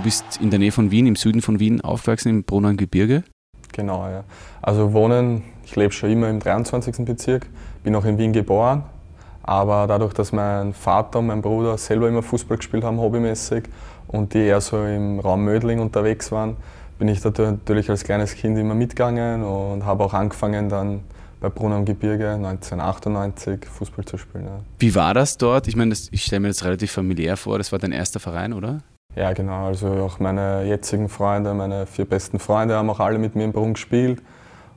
du bist in der Nähe von Wien, im Süden von Wien aufgewachsen, im Brunner Gebirge. Genau, ja. Also wohnen, ich lebe schon immer im 23. Bezirk, bin auch in Wien geboren, aber dadurch, dass mein Vater und mein Bruder selber immer Fußball gespielt haben, hobbymäßig, und die eher so im Raum Mödling unterwegs waren, bin ich da natürlich als kleines Kind immer mitgegangen und habe auch angefangen dann bei Brunner am Gebirge 1998 Fußball zu spielen. Ja. Wie war das dort? Ich meine, ich stelle mir das relativ familiär vor, das war dein erster Verein, oder? Ja, genau. Also auch meine jetzigen Freunde, meine vier besten Freunde haben auch alle mit mir im Brunn gespielt.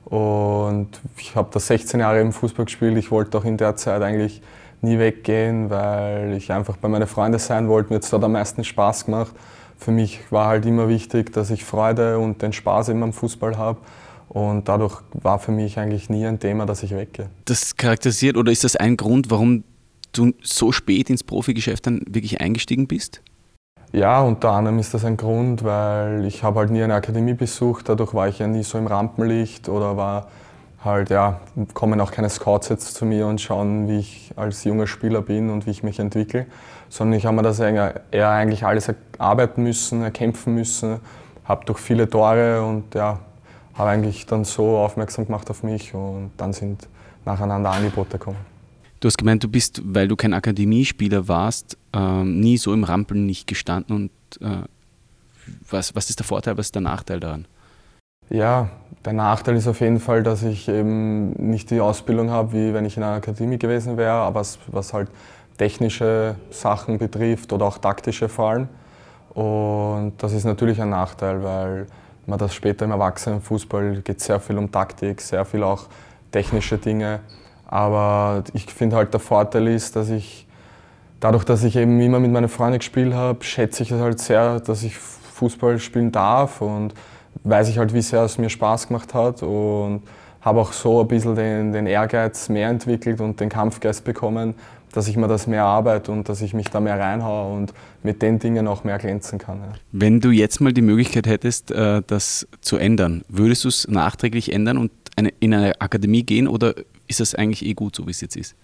Und ich habe da 16 Jahre im Fußball gespielt. Ich wollte auch in der Zeit eigentlich nie weggehen, weil ich einfach bei meinen Freunden sein wollte. Mir hat es dort am meisten Spaß gemacht. Für mich war halt immer wichtig, dass ich Freude und den Spaß immer am Fußball habe. Und dadurch war für mich eigentlich nie ein Thema, dass ich weggehe. Das charakterisiert oder ist das ein Grund, warum du so spät ins Profigeschäft dann wirklich eingestiegen bist? Ja, unter anderem ist das ein Grund, weil ich habe halt nie eine Akademie besucht, dadurch war ich ja nie so im Rampenlicht oder war halt, ja, kommen auch keine Scouts jetzt zu mir und schauen, wie ich als junger Spieler bin und wie ich mich entwickle, sondern ich habe mir das eher eigentlich alles erarbeiten müssen, erkämpfen müssen, habe durch viele Tore und ja, habe eigentlich dann so aufmerksam gemacht auf mich und dann sind nacheinander Angebote gekommen. Du hast gemeint, du bist, weil du kein Akademiespieler warst, ähm, nie so im Rampeln nicht gestanden. Und äh, was, was ist der Vorteil, was ist der Nachteil daran? Ja, der Nachteil ist auf jeden Fall, dass ich eben nicht die Ausbildung habe, wie wenn ich in einer Akademie gewesen wäre, aber was, was halt technische Sachen betrifft oder auch taktische vor allem. Und das ist natürlich ein Nachteil, weil man das später im Erwachsenenfußball geht sehr viel um Taktik, sehr viel auch technische Dinge. Aber ich finde halt der Vorteil ist, dass ich dadurch, dass ich eben immer mit meinen Freunden gespielt habe, schätze ich es halt sehr, dass ich Fußball spielen darf und weiß ich halt, wie sehr es mir Spaß gemacht hat und habe auch so ein bisschen den, den Ehrgeiz mehr entwickelt und den Kampfgeist bekommen, dass ich mir das mehr arbeite und dass ich mich da mehr reinhaue und mit den Dingen auch mehr glänzen kann. Ja. Wenn du jetzt mal die Möglichkeit hättest, äh, das zu ändern, würdest du es nachträglich ändern und in eine Akademie gehen oder ist das eigentlich eh gut, so wie es jetzt ist?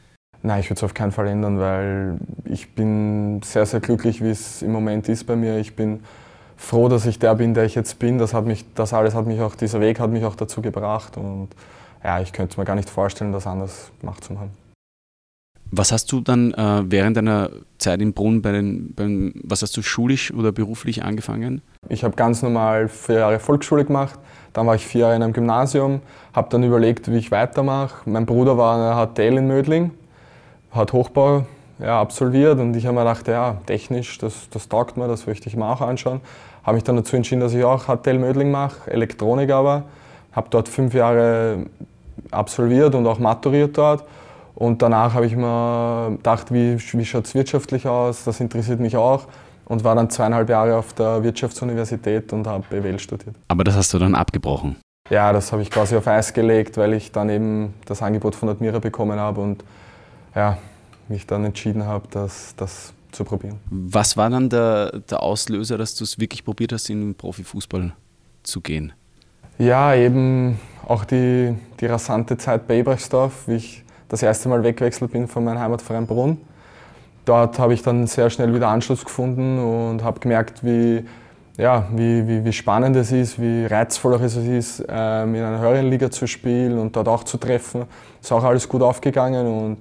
Nein, ich würde es auf keinen Fall ändern, weil ich bin sehr, sehr glücklich, wie es im Moment ist bei mir. Ich bin froh, dass ich der bin, der ich jetzt bin. Das, hat mich, das alles hat mich auch, dieser Weg hat mich auch dazu gebracht und ja, ich könnte mir gar nicht vorstellen, das anders gemacht zu haben. Was hast du dann äh, während deiner Zeit im Brunnen bei den, beim, was hast du schulisch oder beruflich angefangen? Ich habe ganz normal vier Jahre Volksschule gemacht, dann war ich vier Jahre in einem Gymnasium, habe dann überlegt, wie ich weitermache. Mein Bruder war an der HTL in Mödling, hat Hochbau ja, absolviert und ich habe mir gedacht, ja, technisch, das, das taugt mir, das möchte ich mir auch anschauen. Habe mich dann dazu entschieden, dass ich auch HTL Mödling mache, Elektronik aber. Habe dort fünf Jahre absolviert und auch maturiert dort. Und danach habe ich mir gedacht, wie, wie schaut es wirtschaftlich aus, das interessiert mich auch und war dann zweieinhalb Jahre auf der Wirtschaftsuniversität und habe BWL studiert. Aber das hast du dann abgebrochen? Ja, das habe ich quasi auf Eis gelegt, weil ich dann eben das Angebot von Admira bekommen habe und ja, mich dann entschieden habe, das, das zu probieren. Was war dann der, der Auslöser, dass du es wirklich probiert hast, in den Profifußball zu gehen? Ja, eben auch die, die rasante Zeit bei Ebersdorf, wie ich das erste Mal weggewechselt bin von meinem Heimatverein Brunn dort habe ich dann sehr schnell wieder Anschluss gefunden und habe gemerkt, wie, ja, wie, wie, wie spannend es ist, wie reizvoll es ist, ähm, in einer höheren Liga zu spielen und dort auch zu treffen. Ist auch alles gut aufgegangen und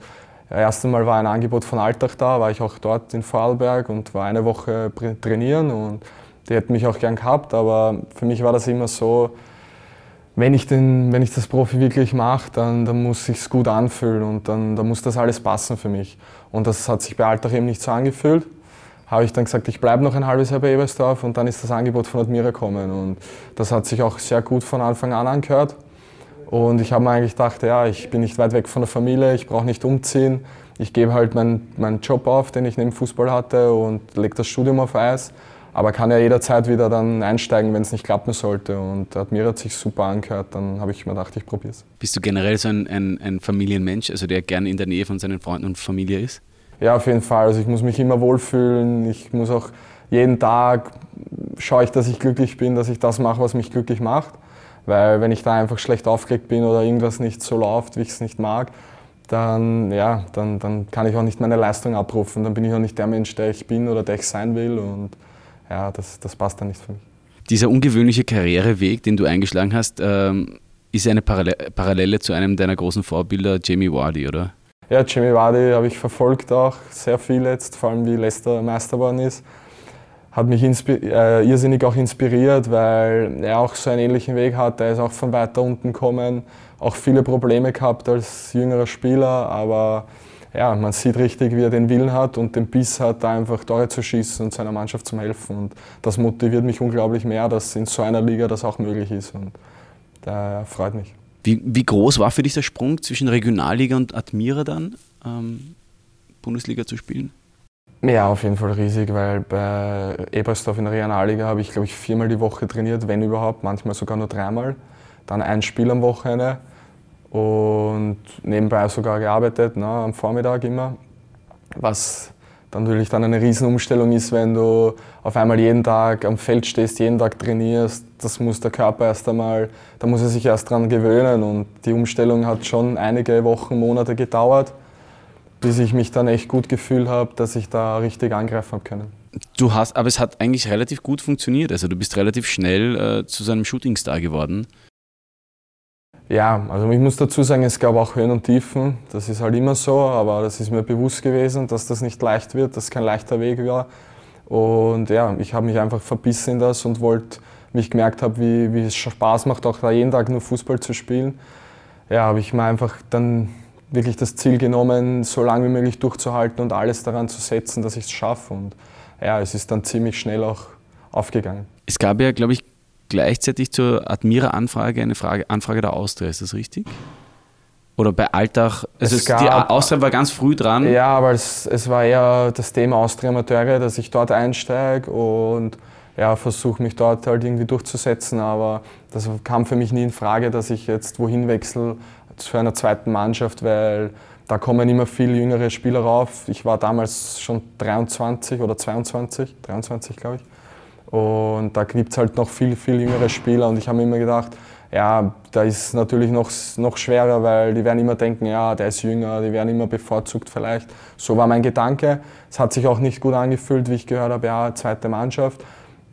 das erste Mal war ein Angebot von Alltag da, war ich auch dort in Vorarlberg und war eine Woche trainieren und die hätten mich auch gern gehabt, aber für mich war das immer so, wenn ich, den, wenn ich das Profi wirklich mache, dann, dann muss es gut anfühlen und dann, dann muss das alles passen für mich. Und das hat sich bei Alltag eben nicht so angefühlt. Habe ich dann gesagt, ich bleibe noch ein halbes Jahr bei Ebersdorf und dann ist das Angebot von Admira gekommen. Und das hat sich auch sehr gut von Anfang an angehört. Und ich habe mir eigentlich gedacht, ja, ich bin nicht weit weg von der Familie, ich brauche nicht umziehen. Ich gebe halt meinen, meinen Job auf, den ich neben Fußball hatte und lege das Studium auf Eis aber kann ja jederzeit wieder dann einsteigen, wenn es nicht klappen sollte. Und Admira hat sich super angehört, dann habe ich mir gedacht, ich probiere es. Bist du generell so ein, ein, ein, Familienmensch, also der gerne in der Nähe von seinen Freunden und Familie ist? Ja, auf jeden Fall. Also ich muss mich immer wohlfühlen. Ich muss auch jeden Tag schaue ich, dass ich glücklich bin, dass ich das mache, was mich glücklich macht. Weil wenn ich da einfach schlecht aufgeregt bin oder irgendwas nicht so läuft, wie ich es nicht mag, dann, ja, dann, dann kann ich auch nicht meine Leistung abrufen. Dann bin ich auch nicht der Mensch, der ich bin oder der ich sein will. Und ja, das, das passt dann nicht für mich. Dieser ungewöhnliche Karriereweg, den du eingeschlagen hast, ähm, ist eine Parallele zu einem deiner großen Vorbilder, Jamie Wardy, oder? Ja, Jamie Vardy habe ich verfolgt auch sehr viel jetzt, vor allem wie Leicester Meister geworden ist. Hat mich äh, irrsinnig auch inspiriert, weil er auch so einen ähnlichen Weg hat. Er ist auch von weiter unten gekommen, auch viele Probleme gehabt als jüngerer Spieler, aber ja, man sieht richtig, wie er den Willen hat und den Biss hat, da einfach Tore zu schießen und seiner Mannschaft zu helfen. Und das motiviert mich unglaublich mehr, dass in so einer Liga das auch möglich ist. Und daher freut mich. Wie, wie groß war für dich der Sprung zwischen Regionalliga und Admira dann, ähm, Bundesliga zu spielen? Ja, auf jeden Fall riesig, weil bei Ebersdorf in der Regionalliga habe ich, glaube ich, viermal die Woche trainiert, wenn überhaupt, manchmal sogar nur dreimal. Dann ein Spiel am Wochenende und nebenbei sogar gearbeitet, ne, am Vormittag immer. Was dann natürlich dann eine Riesenumstellung ist, wenn du auf einmal jeden Tag am Feld stehst, jeden Tag trainierst. Das muss der Körper erst einmal, da muss er sich erst dran gewöhnen und die Umstellung hat schon einige Wochen, Monate gedauert, bis ich mich dann echt gut gefühlt habe, dass ich da richtig angreifen habe können. Du hast, aber es hat eigentlich relativ gut funktioniert. Also du bist relativ schnell äh, zu seinem Shootingstar geworden. Ja, also ich muss dazu sagen, es gab auch Höhen und Tiefen. Das ist halt immer so, aber das ist mir bewusst gewesen, dass das nicht leicht wird, dass es kein leichter Weg war. Und ja, ich habe mich einfach verbissen in das und wollte, wie ich gemerkt habe, wie, wie es Spaß macht, auch da jeden Tag nur Fußball zu spielen. Ja, habe ich mir einfach dann wirklich das Ziel genommen, so lange wie möglich durchzuhalten und alles daran zu setzen, dass ich es schaffe. Und ja, es ist dann ziemlich schnell auch aufgegangen. Es gab ja, glaube ich, gleichzeitig zur Admira-Anfrage eine Frage, Anfrage der Austria, ist das richtig? Oder bei Alltag, also es gab, die Austria war ganz früh dran. Ja, aber es, es war eher das Thema Austria-Amateure, dass ich dort einsteige und ja, versuche mich dort halt irgendwie durchzusetzen. Aber das kam für mich nie in Frage, dass ich jetzt wohin wechsle zu einer zweiten Mannschaft, weil da kommen immer viel jüngere Spieler rauf. Ich war damals schon 23 oder 22, 23 glaube ich. Und da gibt es halt noch viel, viel jüngere Spieler. Und ich habe mir immer gedacht, ja, da ist es natürlich noch, noch schwerer, weil die werden immer denken, ja, der ist jünger, die werden immer bevorzugt vielleicht. So war mein Gedanke. Es hat sich auch nicht gut angefühlt, wie ich gehört habe, ja, zweite Mannschaft.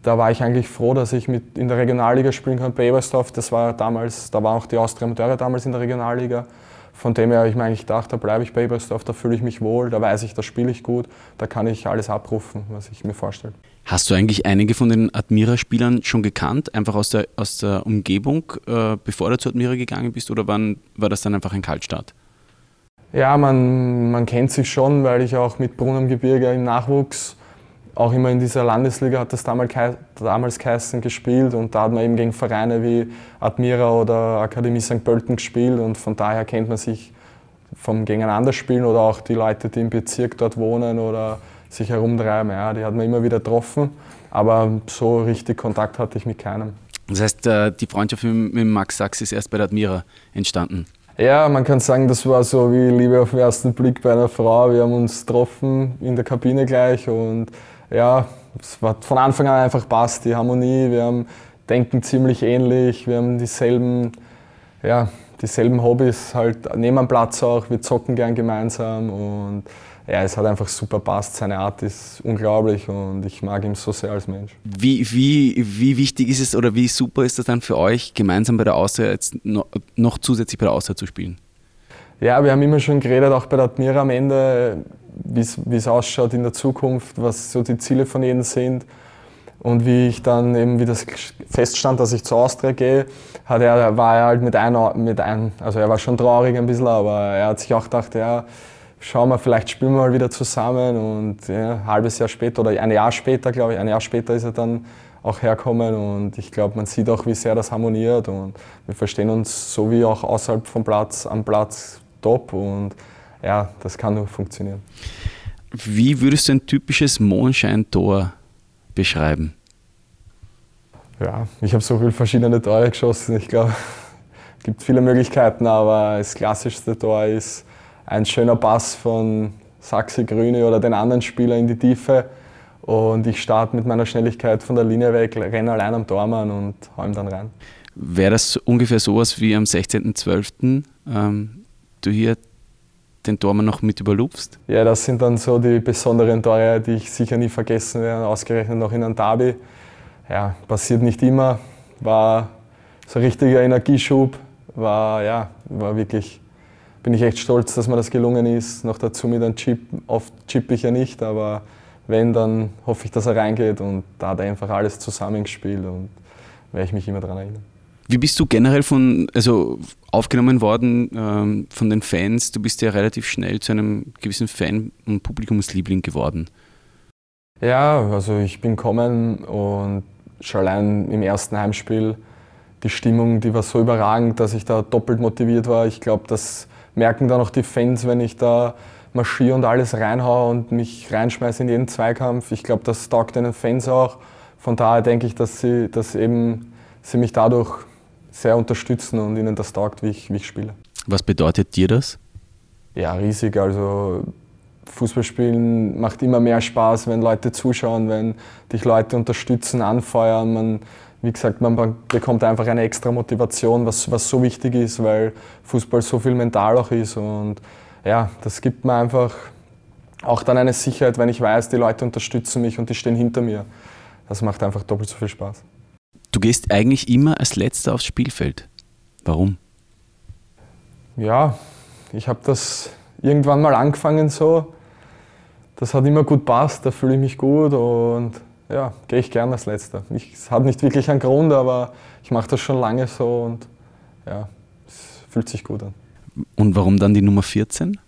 Da war ich eigentlich froh, dass ich mit in der Regionalliga spielen kann bei Ebersdorf. Das war damals, da waren auch die Austria Amateure damals in der Regionalliga. Von dem her habe ich mir eigentlich gedacht, da bleibe ich bei Ebersdorf, da fühle ich mich wohl, da weiß ich, da spiele ich gut, da kann ich alles abrufen, was ich mir vorstelle. Hast du eigentlich einige von den Admira-Spielern schon gekannt, einfach aus der, aus der Umgebung, äh, bevor du zu Admira gegangen bist, oder waren, war das dann einfach ein Kaltstart? Ja, man, man kennt sich schon, weil ich auch mit Brunnengebirge im Nachwuchs auch immer in dieser Landesliga hat das damals, damals geheißen, gespielt und da hat man eben gegen Vereine wie Admira oder Akademie St. Pölten gespielt und von daher kennt man sich vom Gegeneinanderspielen oder auch die Leute, die im Bezirk dort wohnen oder sich herumtreiben, ja, die hat man immer wieder getroffen, aber so richtig Kontakt hatte ich mit keinem. Das heißt, äh, die Freundschaft mit Max Sachs ist erst bei der Admira entstanden? Ja, man kann sagen, das war so wie Liebe auf den ersten Blick bei einer Frau. Wir haben uns getroffen in der Kabine gleich und ja, es hat von Anfang an einfach passt, die Harmonie. Wir haben, denken ziemlich ähnlich, wir haben dieselben, ja, dieselben Hobbys halt am Platz auch. Wir zocken gern gemeinsam und ja, es hat einfach super passt. Seine Art ist unglaublich und ich mag ihn so sehr als Mensch. Wie, wie, wie wichtig ist es oder wie super ist es dann für euch, gemeinsam bei der Austria jetzt noch, noch zusätzlich bei der Austria zu spielen? Ja, wir haben immer schon geredet, auch bei der Admira am Ende wie es ausschaut in der Zukunft, was so die Ziele von jedem sind. Und wie ich dann eben, wie das feststand, dass ich zur Austria gehe, hat er, war er halt mit ein, mit ein, also er war schon traurig ein bisschen, aber er hat sich auch gedacht, ja, schauen wir, vielleicht spielen wir mal wieder zusammen. Und ja, ein halbes Jahr später oder ein Jahr später, glaube ich, ein Jahr später ist er dann auch herkommen und ich glaube, man sieht auch, wie sehr das harmoniert und wir verstehen uns so wie auch außerhalb vom Platz, am Platz top und ja, das kann nur funktionieren. Wie würdest du ein typisches Mondscheintor beschreiben? Ja, ich habe so viele verschiedene Tore geschossen. Ich glaube, es gibt viele Möglichkeiten, aber das klassischste Tor ist ein schöner Pass von Saxi Grüne oder den anderen Spieler in die Tiefe. Und ich starte mit meiner Schnelligkeit von der Linie weg, renne allein am Tormann und hau ihm dann rein. Wäre das ungefähr sowas wie am 16.12. Ähm, du hier den Tormann noch mit überlupfst? Ja, das sind dann so die besonderen Tore, die ich sicher nie vergessen werde, ausgerechnet noch in einem Derby. Ja, passiert nicht immer, war so ein richtiger Energieschub, war, ja, war wirklich, bin ich echt stolz, dass mir das gelungen ist. Noch dazu mit einem Chip, oft chippe ich ja nicht, aber wenn, dann hoffe ich, dass er reingeht und da hat einfach alles zusammengespielt und werde ich mich immer daran erinnern. Wie bist du generell von, also aufgenommen worden ähm, von den Fans? Du bist ja relativ schnell zu einem gewissen Fan- und Publikumsliebling geworden. Ja, also ich bin gekommen und schon allein im ersten Heimspiel die Stimmung, die war so überragend, dass ich da doppelt motiviert war. Ich glaube, das merken dann auch die Fans, wenn ich da marschiere und alles reinhaue und mich reinschmeiße in jeden Zweikampf. Ich glaube, das taugt den Fans auch. Von daher denke ich, dass sie, dass eben sie mich dadurch sehr unterstützen und ihnen das taugt, wie ich, wie ich spiele. Was bedeutet dir das? Ja, riesig. Also Fußballspielen macht immer mehr Spaß, wenn Leute zuschauen, wenn dich Leute unterstützen, anfeuern. Man, wie gesagt, man bekommt einfach eine extra Motivation, was, was so wichtig ist, weil Fußball so viel mental auch ist. Und ja, das gibt mir einfach auch dann eine Sicherheit, wenn ich weiß, die Leute unterstützen mich und die stehen hinter mir. Das macht einfach doppelt so viel Spaß. Du gehst eigentlich immer als Letzter aufs Spielfeld. Warum? Ja, ich habe das irgendwann mal angefangen so. Das hat immer gut passt, da fühle ich mich gut und ja, gehe ich gerne als Letzter. es hat nicht wirklich einen Grund, aber ich mache das schon lange so und ja, es fühlt sich gut an. Und warum dann die Nummer 14?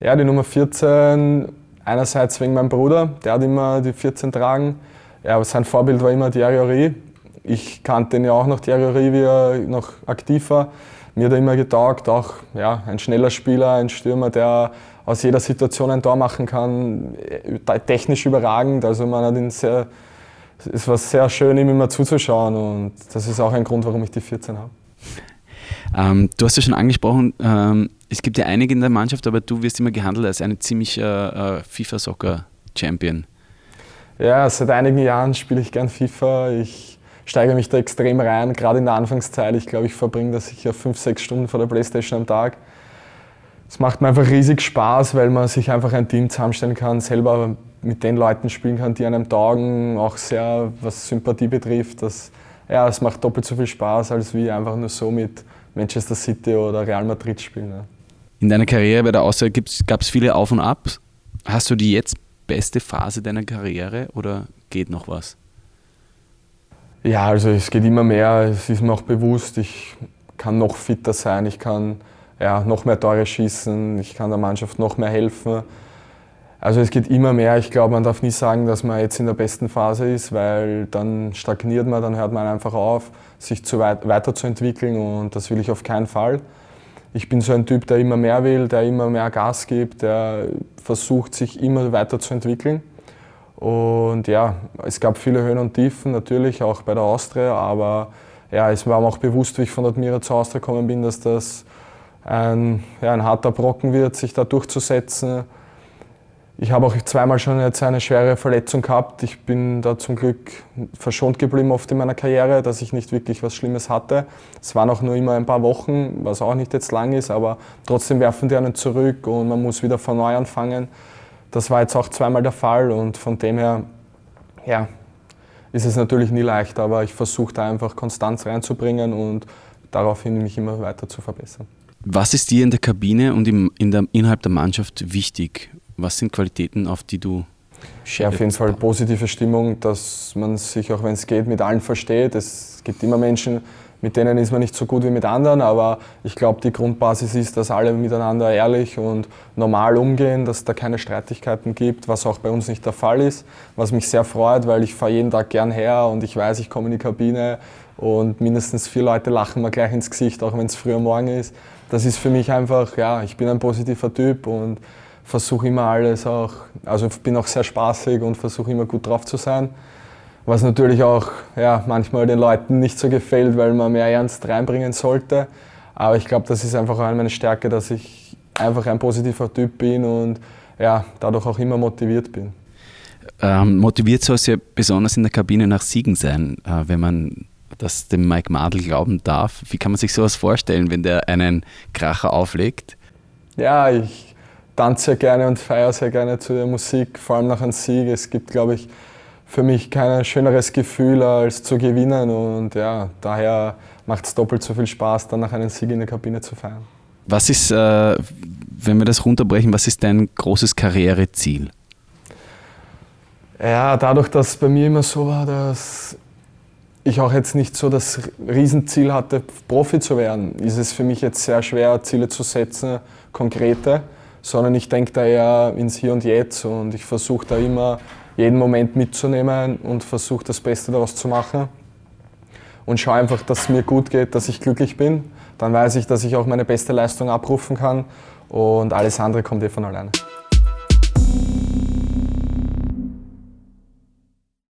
Ja, die Nummer 14, einerseits wegen meinem Bruder, der hat immer die 14 tragen. Ja, sein Vorbild war immer Henry ich kannte ihn ja auch noch, Thierry wie er noch aktiv war. Mir hat er immer getaugt, auch ja, ein schneller Spieler, ein Stürmer, der aus jeder Situation ein Tor machen kann, äh, technisch überragend. Also man hat ihn sehr, es war sehr schön, ihm immer zuzuschauen und das ist auch ein Grund, warum ich die 14 habe. Ähm, du hast ja schon angesprochen, ähm, es gibt ja einige in der Mannschaft, aber du wirst immer gehandelt als ein ziemlicher äh, FIFA-Soccer-Champion. Ja, seit einigen Jahren spiele ich gern FIFA. Ich steigere mich da extrem rein, gerade in der Anfangszeit. Ich glaube, ich verbringe da sicher fünf, sechs Stunden vor der Playstation am Tag. Es macht mir einfach riesig Spaß, weil man sich einfach ein Team zusammenstellen kann, selber mit den Leuten spielen kann, die einem taugen, auch sehr, was Sympathie betrifft. Das, ja, es macht doppelt so viel Spaß, als wie einfach nur so mit Manchester City oder Real Madrid spielen. Ja. In deiner Karriere bei der Austria gab es viele Auf und Abs. Hast du die jetzt beste Phase deiner Karriere oder geht noch was? Ja, also es geht immer mehr, es ist mir auch bewusst, ich kann noch fitter sein, ich kann ja, noch mehr Tore schießen, ich kann der Mannschaft noch mehr helfen. Also es geht immer mehr. Ich glaube, man darf nie sagen, dass man jetzt in der besten Phase ist, weil dann stagniert man, dann hört man einfach auf, sich zu weit, weiterzuentwickeln und das will ich auf keinen Fall. Ich bin so ein Typ, der immer mehr will, der immer mehr Gas gibt, der versucht, sich immer weiterzuentwickeln. Und ja, es gab viele Höhen und Tiefen, natürlich auch bei der Austria, aber ja, es war mir auch bewusst, wie ich von Admira zur Austria gekommen bin, dass das ein, ja, ein harter Brocken wird, sich da durchzusetzen. Ich habe auch zweimal schon jetzt eine schwere Verletzung gehabt. Ich bin da zum Glück verschont geblieben oft in meiner Karriere, dass ich nicht wirklich was Schlimmes hatte. Es waren auch nur immer ein paar Wochen, was auch nicht jetzt lang ist, aber trotzdem werfen die einen zurück und man muss wieder von neu anfangen. Das war jetzt auch zweimal der Fall und von dem her, ja, ist es natürlich nie leicht, aber ich versuche da einfach Konstanz reinzubringen und daraufhin mich immer weiter zu verbessern. Was ist dir in der Kabine und im, in der, innerhalb der Mannschaft wichtig? Was sind Qualitäten, auf die du ja, auf jeden Fall positive Stimmung, dass man sich, auch wenn es geht, mit allen versteht. Es gibt immer Menschen, mit denen ist man nicht so gut wie mit anderen, aber ich glaube, die Grundbasis ist, dass alle miteinander ehrlich und normal umgehen, dass da keine Streitigkeiten gibt, was auch bei uns nicht der Fall ist, was mich sehr freut, weil ich fahre jeden Tag gern her und ich weiß, ich komme in die Kabine und mindestens vier Leute lachen mir gleich ins Gesicht, auch wenn es früher Morgen ist. Das ist für mich einfach, ja, ich bin ein positiver Typ und versuche immer alles auch, also bin auch sehr spaßig und versuche immer gut drauf zu sein was natürlich auch ja, manchmal den Leuten nicht so gefällt, weil man mehr Ernst reinbringen sollte. Aber ich glaube, das ist einfach auch meine Stärke, dass ich einfach ein positiver Typ bin und ja, dadurch auch immer motiviert bin. Ähm, motiviert soll es ja besonders in der Kabine nach Siegen sein, äh, wenn man das dem Mike Madl glauben darf. Wie kann man sich sowas vorstellen, wenn der einen Kracher auflegt? Ja, ich tanze sehr gerne und feiere sehr gerne zu der Musik, vor allem nach einem Sieg. Es gibt, glaube ich, für mich kein schöneres Gefühl als zu gewinnen und ja, daher macht es doppelt so viel Spaß, dann nach einem Sieg in der Kabine zu feiern. Was ist, äh, wenn wir das runterbrechen, was ist dein großes Karriereziel? Ja, dadurch, dass es bei mir immer so war, dass ich auch jetzt nicht so das Riesenziel hatte, Profi zu werden, ist es für mich jetzt sehr schwer, Ziele zu setzen, konkrete, sondern ich denke da eher ins Hier und Jetzt und ich versuche da immer jeden Moment mitzunehmen und versuche das Beste daraus zu machen und schaue einfach, dass es mir gut geht, dass ich glücklich bin. Dann weiß ich, dass ich auch meine beste Leistung abrufen kann und alles andere kommt eh von alleine.